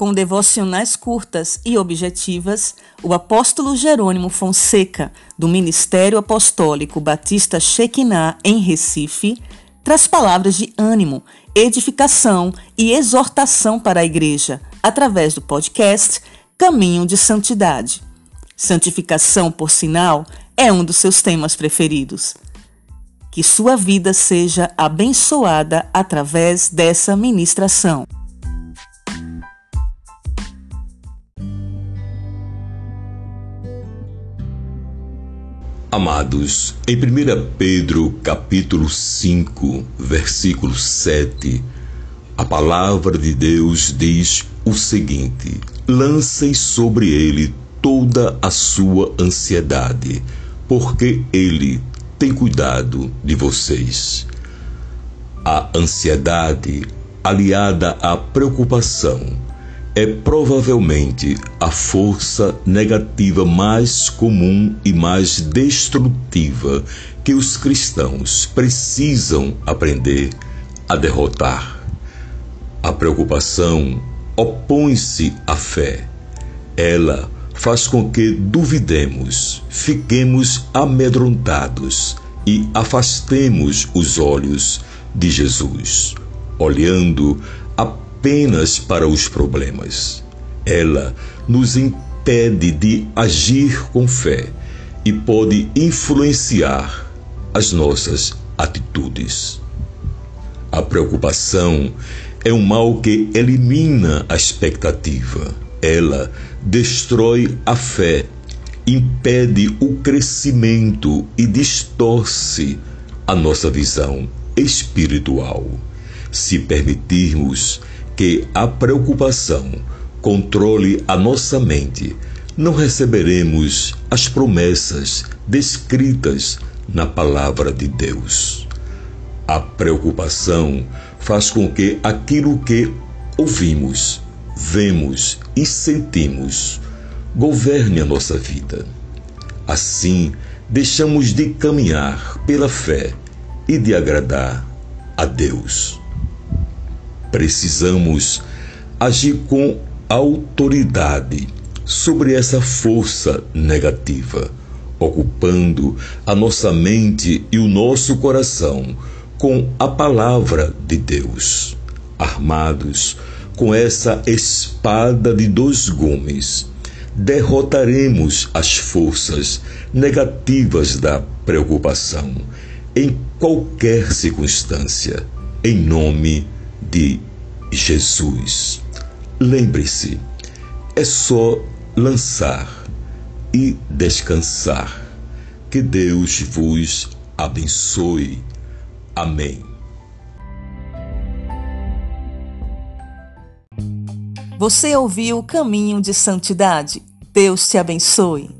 Com devocionais curtas e objetivas, o apóstolo Jerônimo Fonseca, do Ministério Apostólico Batista Shekinah, em Recife, traz palavras de ânimo, edificação e exortação para a igreja, através do podcast Caminho de Santidade. Santificação, por sinal, é um dos seus temas preferidos. Que sua vida seja abençoada através dessa ministração. Amados, em 1 Pedro capítulo 5, versículo 7, a palavra de Deus diz o seguinte: Lancem sobre ele toda a sua ansiedade, porque ele tem cuidado de vocês. A ansiedade, aliada à preocupação, é provavelmente a força negativa mais comum e mais destrutiva que os cristãos precisam aprender a derrotar. A preocupação opõe-se à fé. Ela faz com que duvidemos, fiquemos amedrontados e afastemos os olhos de Jesus, olhando apenas para os problemas. Ela nos impede de agir com fé e pode influenciar as nossas atitudes. A preocupação é um mal que elimina a expectativa. Ela destrói a fé, impede o crescimento e distorce a nossa visão espiritual. Se permitirmos que a preocupação controle a nossa mente, não receberemos as promessas descritas na palavra de Deus. A preocupação faz com que aquilo que ouvimos, vemos e sentimos governe a nossa vida. Assim, deixamos de caminhar pela fé e de agradar a Deus. Precisamos agir com autoridade sobre essa força negativa, ocupando a nossa mente e o nosso coração com a palavra de Deus, armados com essa espada de dois gumes. Derrotaremos as forças negativas da preocupação em qualquer circunstância, em nome de de Jesus. Lembre-se, é só lançar e descansar. Que Deus vos abençoe. Amém. Você ouviu o caminho de santidade? Deus te abençoe.